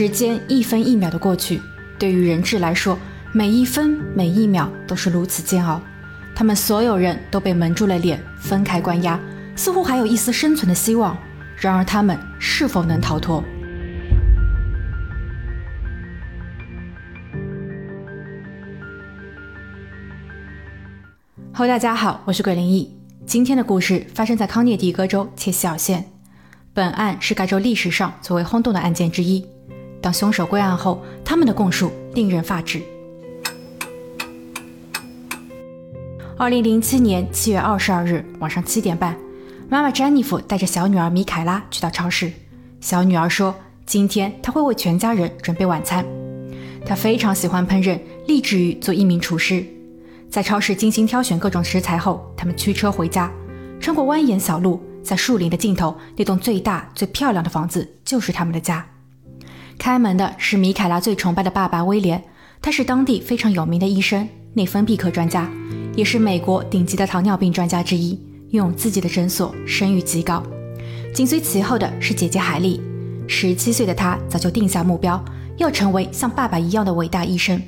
时间一分一秒的过去，对于人质来说，每一分每一秒都是如此煎熬。他们所有人都被蒙住了脸，分开关押，似乎还有一丝生存的希望。然而，他们是否能逃脱哈喽大家好，我是鬼灵异。今天的故事发生在康涅狄格州切西尔县。本案是该州历史上最为轰动的案件之一。当凶手归案后，他们的供述令人发指。二零零七年七月二十二日晚上七点半，妈妈詹妮弗带着小女儿米凯拉去到超市。小女儿说：“今天她会为全家人准备晚餐。”她非常喜欢烹饪，立志于做一名厨师。在超市精心挑选各种食材后，他们驱车回家。穿过蜿蜒小路，在树林的尽头，那栋最大、最漂亮的房子就是他们的家。开门的是米凯拉最崇拜的爸爸威廉，他是当地非常有名的医生，内分泌科专家。也是美国顶级的糖尿病专家之一，拥有自己的诊所，声誉极高。紧随其后的是姐姐海莉，十七岁的她早就定下目标，要成为像爸爸一样的伟大医生。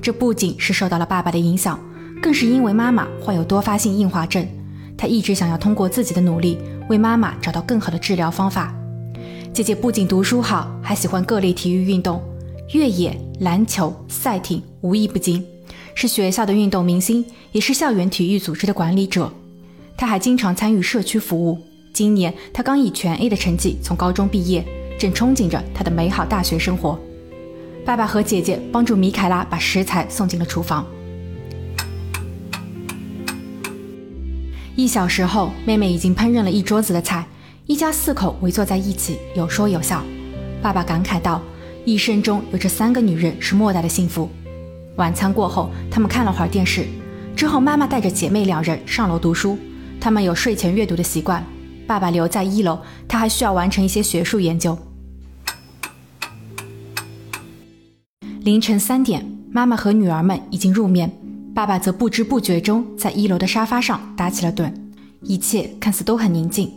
这不仅是受到了爸爸的影响，更是因为妈妈患有多发性硬化症，她一直想要通过自己的努力为妈妈找到更好的治疗方法。姐姐不仅读书好，还喜欢各类体育运动，越野、篮球、赛艇无一不精。是学校的运动明星，也是校园体育组织的管理者。他还经常参与社区服务。今年他刚以全 A 的成绩从高中毕业，正憧憬着他的美好大学生活。爸爸和姐姐帮助米凯拉把食材送进了厨房。一小时后，妹妹已经烹饪了一桌子的菜，一家四口围坐在一起，有说有笑。爸爸感慨道：“一生中有这三个女人是莫大的幸福。”晚餐过后，他们看了会儿电视，之后妈妈带着姐妹两人上楼读书。他们有睡前阅读的习惯。爸爸留在一楼，他还需要完成一些学术研究。凌晨三点，妈妈和女儿们已经入眠，爸爸则不知不觉中在一楼的沙发上打起了盹。一切看似都很宁静，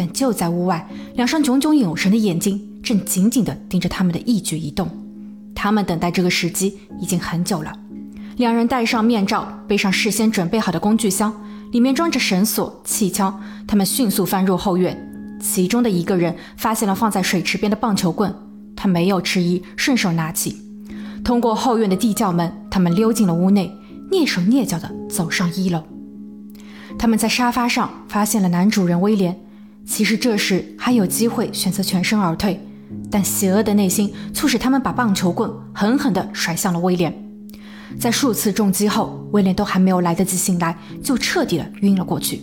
但就在屋外，两双炯炯有神的眼睛正紧紧地盯着他们的一举一动。他们等待这个时机已经很久了。两人戴上面罩，背上事先准备好的工具箱，里面装着绳索、气枪。他们迅速翻入后院，其中的一个人发现了放在水池边的棒球棍，他没有迟疑，顺手拿起。通过后院的地窖门，他们溜进了屋内，蹑手蹑脚地走上一楼。他们在沙发上发现了男主人威廉。其实这时还有机会选择全身而退。但邪恶的内心促使他们把棒球棍狠狠地甩向了威廉。在数次重击后，威廉都还没有来得及醒来，就彻底的晕了过去。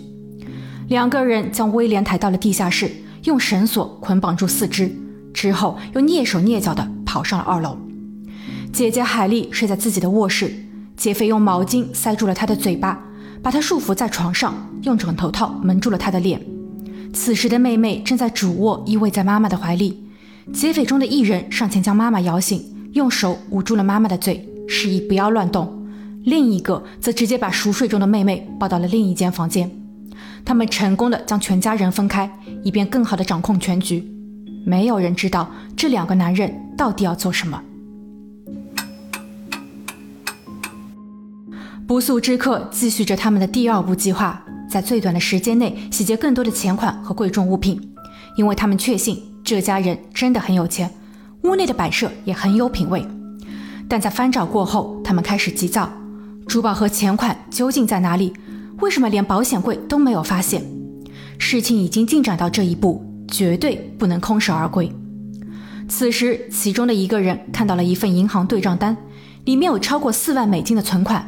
两个人将威廉抬到了地下室，用绳索捆绑住四肢，之后又蹑手蹑脚地跑上了二楼。姐姐海莉睡在自己的卧室，劫匪用毛巾塞住了她的嘴巴，把她束缚在床上，用枕头套蒙住了她的脸。此时的妹妹正在主卧依偎在妈妈的怀里。劫匪中的一人上前将妈妈摇醒，用手捂住了妈妈的嘴，示意不要乱动；另一个则直接把熟睡中的妹妹抱到了另一间房间。他们成功的将全家人分开，以便更好的掌控全局。没有人知道这两个男人到底要做什么。不速之客继续着他们的第二步计划，在最短的时间内洗劫更多的钱款和贵重物品，因为他们确信。这家人真的很有钱，屋内的摆设也很有品味。但在翻找过后，他们开始急躁：珠宝和钱款究竟在哪里？为什么连保险柜都没有发现？事情已经进展到这一步，绝对不能空手而归。此时，其中的一个人看到了一份银行对账单，里面有超过四万美金的存款。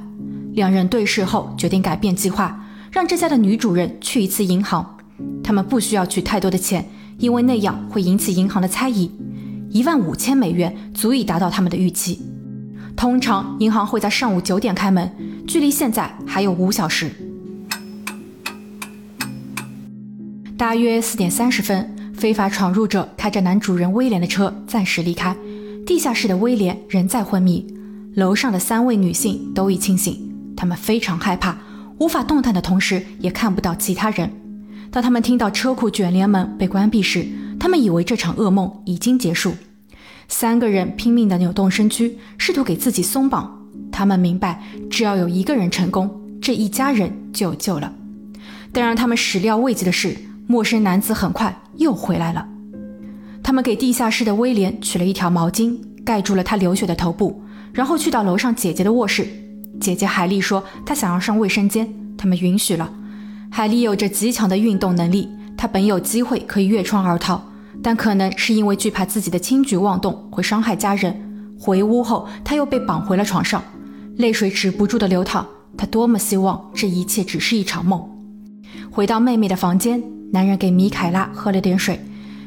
两人对视后，决定改变计划，让这家的女主人去一次银行。他们不需要取太多的钱。因为那样会引起银行的猜疑，一万五千美元足以达到他们的预期。通常银行会在上午九点开门，距离现在还有五小时。大约四点三十分，非法闯入者开着男主人威廉的车暂时离开。地下室的威廉仍在昏迷，楼上的三位女性都已清醒，她们非常害怕，无法动弹的同时也看不到其他人。当他们听到车库卷帘门被关闭时，他们以为这场噩梦已经结束。三个人拼命地扭动身躯，试图给自己松绑。他们明白，只要有一个人成功，这一家人就有救了。但让他们始料未及的是，陌生男子很快又回来了。他们给地下室的威廉取了一条毛巾，盖住了他流血的头部，然后去到楼上姐姐的卧室。姐姐海莉说，她想要上卫生间，他们允许了。海莉有着极强的运动能力，她本有机会可以越窗而逃。但可能是因为惧怕自己的轻举妄动会伤害家人，回屋后她又被绑回了床上，泪水止不住的流淌。她多么希望这一切只是一场梦。回到妹妹的房间，男人给米凯拉喝了点水，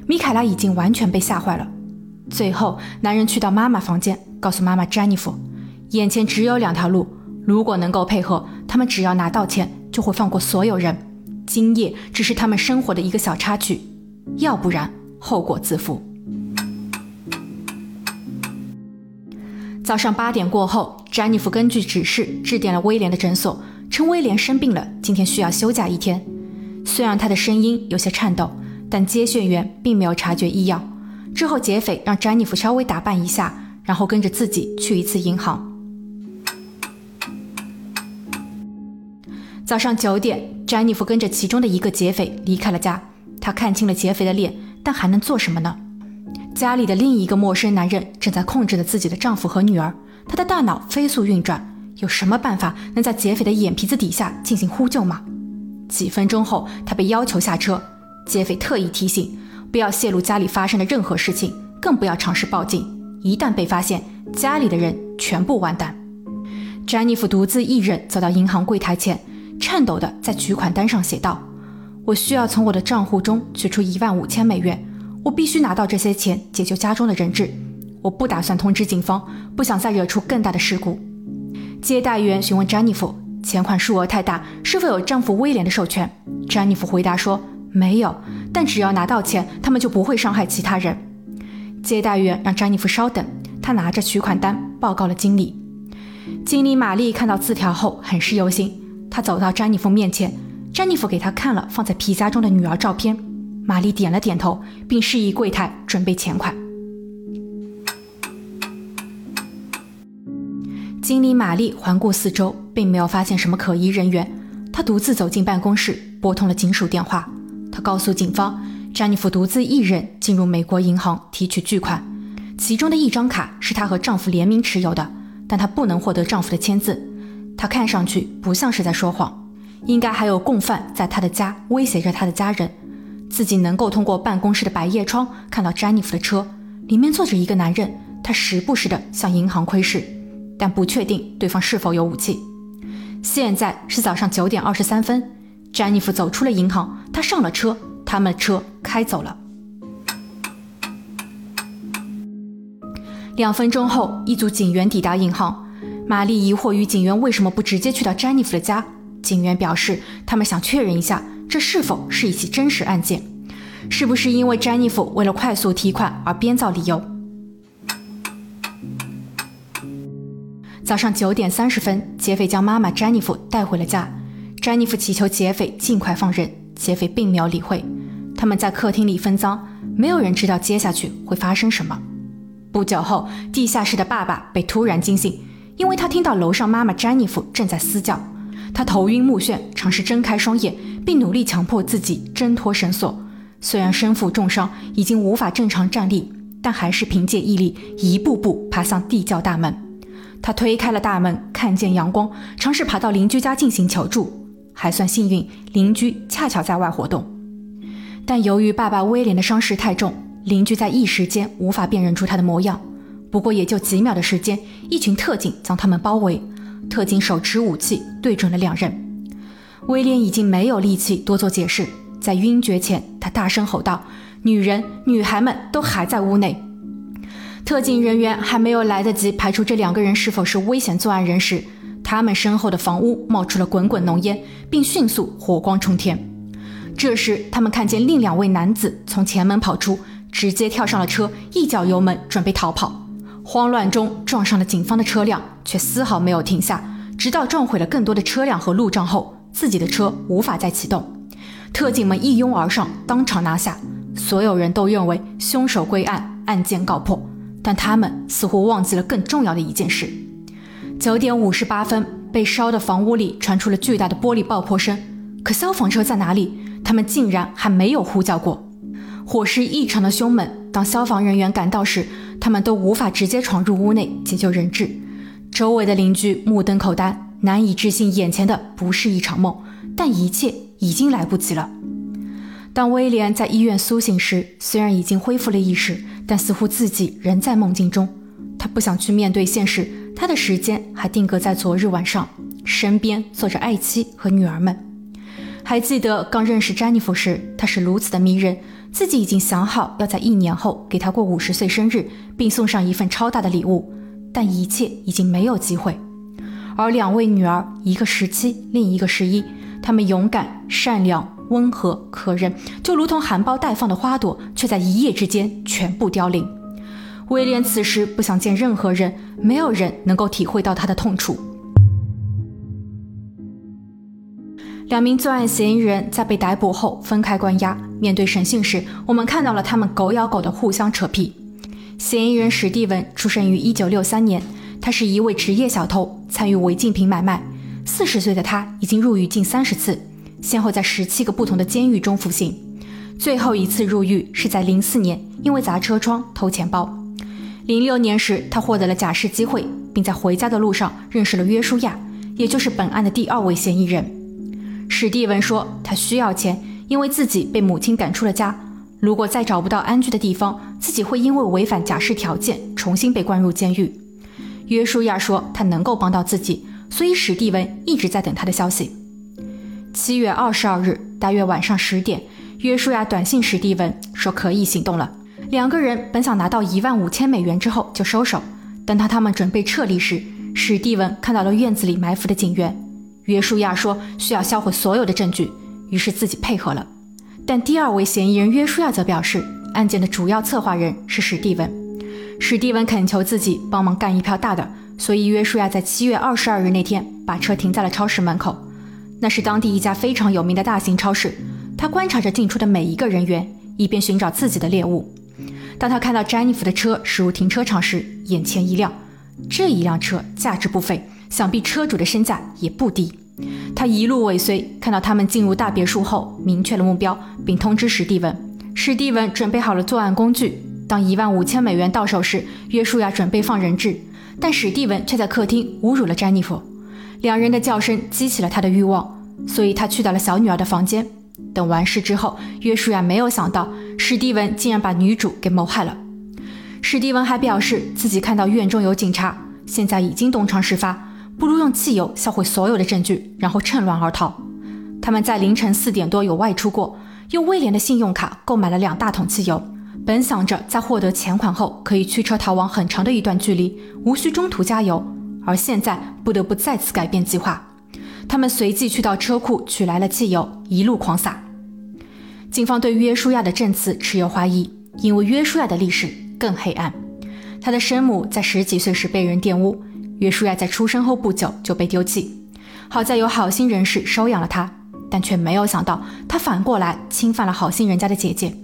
米凯拉已经完全被吓坏了。最后，男人去到妈妈房间，告诉妈妈詹妮弗，眼前只有两条路，如果能够配合，他们只要拿到钱就会放过所有人，今夜只是他们生活的一个小插曲，要不然。后果自负。早上八点过后，詹妮弗根据指示致电了威廉的诊所，称威廉生病了，今天需要休假一天。虽然他的声音有些颤抖，但接线员并没有察觉异样。之后，劫匪让詹妮弗稍微打扮一下，然后跟着自己去一次银行。早上九点，詹妮弗跟着其中的一个劫匪离开了家。她看清了劫匪的脸。但还能做什么呢？家里的另一个陌生男人正在控制着自己的丈夫和女儿，他的大脑飞速运转。有什么办法能在劫匪的眼皮子底下进行呼救吗？几分钟后，他被要求下车。劫匪特意提醒，不要泄露家里发生的任何事情，更不要尝试报警。一旦被发现，家里的人全部完蛋。詹妮弗独自一人走到银行柜台前，颤抖地在取款单上写道。我需要从我的账户中取出一万五千美元，我必须拿到这些钱解救家中的人质。我不打算通知警方，不想再惹出更大的事故。接待员询问詹妮弗，钱款数额太大，是否有丈夫威廉的授权？詹妮弗回答说没有，但只要拿到钱，他们就不会伤害其他人。接待员让詹妮弗稍等，他拿着取款单报告了经理。经理玛丽看到字条后很是忧心，她走到詹妮弗面前。詹妮弗给他看了放在皮夹中的女儿照片，玛丽点了点头，并示意柜台准备钱款。经理玛丽环顾四周，并没有发现什么可疑人员。她独自走进办公室，拨通了警署电话。她告诉警方，詹妮弗独自一人进入美国银行提取巨款，其中的一张卡是她和丈夫联名持有的，但她不能获得丈夫的签字。他看上去不像是在说谎。应该还有共犯在他的家威胁着他的家人，自己能够通过办公室的百叶窗看到詹妮弗的车，里面坐着一个男人，他时不时的向银行窥视，但不确定对方是否有武器。现在是早上九点二十三分，詹妮弗走出了银行，她上了车，他们的车开走了。两分钟后，一组警员抵达银行，玛丽疑惑于警员为什么不直接去到詹妮弗的家。警员表示，他们想确认一下这是否是一起真实案件，是不是因为詹妮弗为了快速提款而编造理由。早上九点三十分，劫匪将妈妈詹妮弗带回了家。詹妮弗祈求劫匪尽快放人，劫匪并没有理会。他们在客厅里分赃，没有人知道接下去会发生什么。不久后，地下室的爸爸被突然惊醒，因为他听到楼上妈妈詹妮弗正在嘶叫。他头晕目眩，尝试睁开双眼，并努力强迫自己挣脱绳索。虽然身负重伤，已经无法正常站立，但还是凭借毅力一步步爬向地窖大门。他推开了大门，看见阳光，尝试爬到邻居家进行求助。还算幸运，邻居恰巧在外活动。但由于爸爸威廉的伤势太重，邻居在一时间无法辨认出他的模样。不过也就几秒的时间，一群特警将他们包围。特警手持武器对准了两人，威廉已经没有力气多做解释，在晕厥前，他大声吼道：“女人、女孩们都还在屋内。”特警人员还没有来得及排除这两个人是否是危险作案人时，他们身后的房屋冒出了滚滚浓烟，并迅速火光冲天。这时，他们看见另两位男子从前门跑出，直接跳上了车，一脚油门准备逃跑。慌乱中撞上了警方的车辆，却丝毫没有停下，直到撞毁了更多的车辆和路障后，自己的车无法再启动。特警们一拥而上，当场拿下。所有人都认为凶手归案，案件告破。但他们似乎忘记了更重要的一件事。九点五十八分，被烧的房屋里传出了巨大的玻璃爆破声。可消防车在哪里？他们竟然还没有呼叫过。火势异常的凶猛，当消防人员赶到时，他们都无法直接闯入屋内解救人质。周围的邻居目瞪口呆，难以置信眼前的不是一场梦，但一切已经来不及了。当威廉在医院苏醒时，虽然已经恢复了意识，但似乎自己仍在梦境中。他不想去面对现实，他的时间还定格在昨日晚上，身边坐着爱妻和女儿们。还记得刚认识詹妮弗时，她是如此的迷人，自己已经想好要在一年后给她过五十岁生日，并送上一份超大的礼物，但一切已经没有机会。而两位女儿，一个十七，另一个十一，她们勇敢、善良。温和可人，就如同含苞待放的花朵，却在一夜之间全部凋零。威廉此时不想见任何人，没有人能够体会到他的痛楚。两名作案嫌疑人在被逮捕后分开关押。面对审讯时，我们看到了他们狗咬狗的互相扯皮。嫌疑人史蒂文出生于1963年，他是一位职业小偷，参与违禁品买卖。四十岁的他已经入狱近三十次。先后在十七个不同的监狱中服刑，最后一次入狱是在零四年，因为砸车窗偷钱包。零六年时，他获得了假释机会，并在回家的路上认识了约书亚，也就是本案的第二位嫌疑人。史蒂文说，他需要钱，因为自己被母亲赶出了家，如果再找不到安居的地方，自己会因为违反假释条件重新被关入监狱。约书亚说，他能够帮到自己，所以史蒂文一直在等他的消息。七月二十二日，大约晚上十点，约书亚短信史蒂文说可以行动了。两个人本想拿到一万五千美元之后就收手，但当他们准备撤离时，史蒂文看到了院子里埋伏的警员。约书亚说需要销毁所有的证据，于是自己配合了。但第二位嫌疑人约书亚则表示，案件的主要策划人是史蒂文。史蒂文恳求自己帮忙干一票大的，所以约书亚在七月二十二日那天把车停在了超市门口。那是当地一家非常有名的大型超市。他观察着进出的每一个人员，以便寻找自己的猎物。当他看到詹妮弗的车驶入停车场时，眼前一亮。这一辆车价值不菲，想必车主的身价也不低。他一路尾随，看到他们进入大别墅后，明确了目标，并通知史蒂文。史蒂文准备好了作案工具。当一万五千美元到手时，约书亚准备放人质，但史蒂文却在客厅侮辱了詹妮弗。两人的叫声激起了他的欲望，所以他去到了小女儿的房间。等完事之后，约书亚没有想到史蒂文竟然把女主给谋害了。史蒂文还表示自己看到院中有警察，现在已经东窗事发，不如用汽油销毁所有的证据，然后趁乱而逃。他们在凌晨四点多有外出过，用威廉的信用卡购买了两大桶汽油，本想着在获得钱款后可以驱车逃亡很长的一段距离，无需中途加油。而现在不得不再次改变计划，他们随即去到车库取来了汽油，一路狂洒。警方对约书亚的证词持有怀疑，因为约书亚的历史更黑暗。他的生母在十几岁时被人玷污，约书亚在出生后不久就被丢弃。好在有好心人士收养了他，但却没有想到他反过来侵犯了好心人家的姐姐。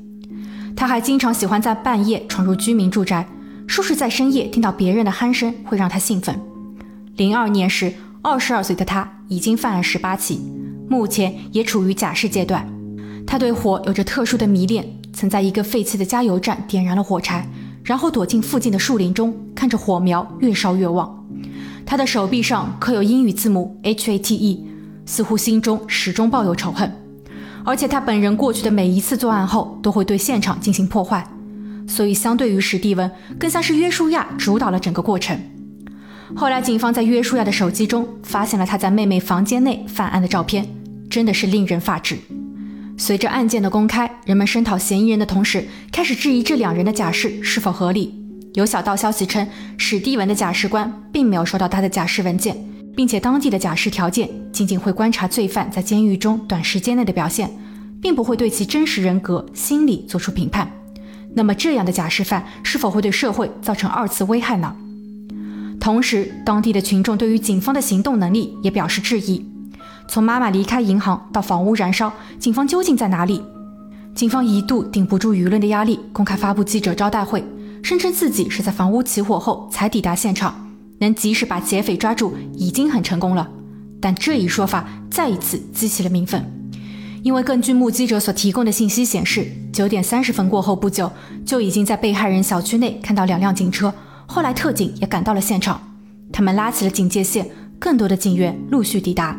他还经常喜欢在半夜闯入居民住宅，说是在深夜听到别人的鼾声会让他兴奋。零二年时，二十二岁的他已经犯了十八起，目前也处于假释阶段。他对火有着特殊的迷恋，曾在一个废弃的加油站点燃了火柴，然后躲进附近的树林中，看着火苗越烧越旺。他的手臂上刻有英语字母 H A T E，似乎心中始终抱有仇恨。而且他本人过去的每一次作案后，都会对现场进行破坏，所以相对于史蒂文，更像是约书亚主导了整个过程。后来，警方在约书亚的手机中发现了他在妹妹房间内犯案的照片，真的是令人发指。随着案件的公开，人们声讨嫌疑人的同时，开始质疑这两人的假释是否合理。有小道消息称，史蒂文的假释官并没有收到他的假释文件，并且当地的假释条件仅仅会观察罪犯在监狱中短时间内的表现，并不会对其真实人格、心理做出评判。那么，这样的假释犯是否会对社会造成二次危害呢？同时，当地的群众对于警方的行动能力也表示质疑。从妈妈离开银行到房屋燃烧，警方究竟在哪里？警方一度顶不住舆论的压力，公开发布记者招待会，声称自己是在房屋起火后才抵达现场，能及时把劫匪抓住已经很成功了。但这一说法再一次激起了民愤，因为根据目击者所提供的信息显示，九点三十分过后不久，就已经在被害人小区内看到两辆警车。后来特警也赶到了现场，他们拉起了警戒线，更多的警员陆续抵达。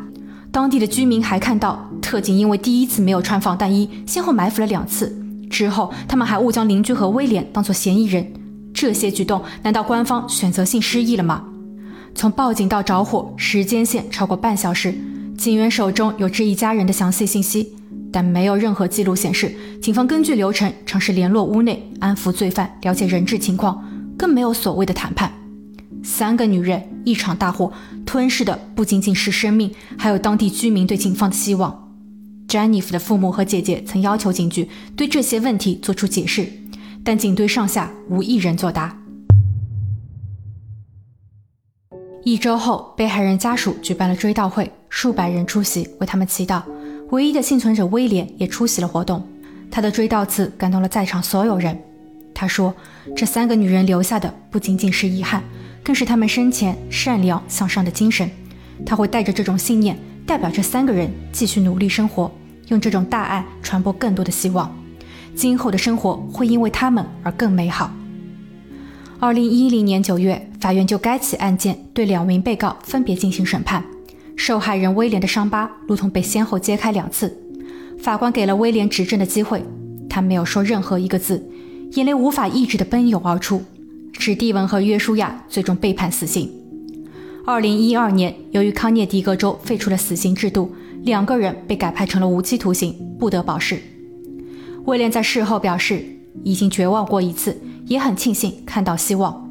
当地的居民还看到，特警因为第一次没有穿防弹衣，先后埋伏了两次。之后，他们还误将邻居和威廉当作嫌疑人。这些举动，难道官方选择性失忆了吗？从报警到着火，时间线超过半小时。警员手中有这一家人的详细信息，但没有任何记录显示，警方根据流程尝试联络屋内，安抚罪犯，了解人质情况，更没有所谓的谈判。三个女人，一场大火，吞噬的不仅仅是生命，还有当地居民对警方的希望。詹妮弗的父母和姐姐曾要求警局对这些问题做出解释，但警队上下无一人作答。一周后，被害人家属举办了追悼会，数百人出席为他们祈祷。唯一的幸存者威廉也出席了活动。他的追悼词感动了在场所有人。他说：“这三个女人留下的不仅仅是遗憾，更是他们生前善良向上的精神。他会带着这种信念，代表这三个人继续努力生活，用这种大爱传播更多的希望。今后的生活会因为他们而更美好。”二零一零年九月，法院就该起案件对两名被告分别进行审判。受害人威廉的伤疤如同被先后揭开两次，法官给了威廉指证的机会，他没有说任何一个字，眼泪无法抑制的奔涌而出。史蒂文和约书亚最终被判死刑。二零一二年，由于康涅狄格州废除了死刑制度，两个人被改判成了无期徒刑，不得保释。威廉在事后表示，已经绝望过一次。也很庆幸看到希望，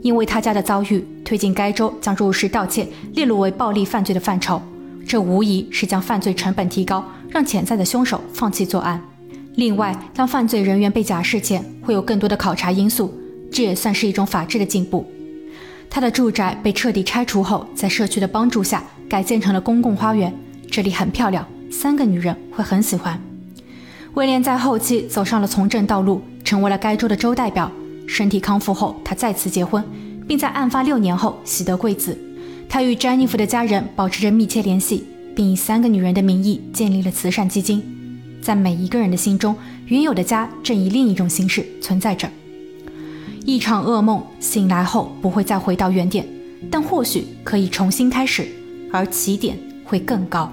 因为他家的遭遇推进该州将入室盗窃列入为暴力犯罪的范畴，这无疑是将犯罪成本提高，让潜在的凶手放弃作案。另外，当犯罪人员被假释前，会有更多的考察因素，这也算是一种法治的进步。他的住宅被彻底拆除后，在社区的帮助下改建成了公共花园，这里很漂亮，三个女人会很喜欢。威廉在后期走上了从政道路。成为了该州的州代表。身体康复后，他再次结婚，并在案发六年后喜得贵子。他与詹妮弗的家人保持着密切联系，并以三个女人的名义建立了慈善基金。在每一个人的心中，原有的家正以另一种形式存在着。一场噩梦，醒来后不会再回到原点，但或许可以重新开始，而起点会更高。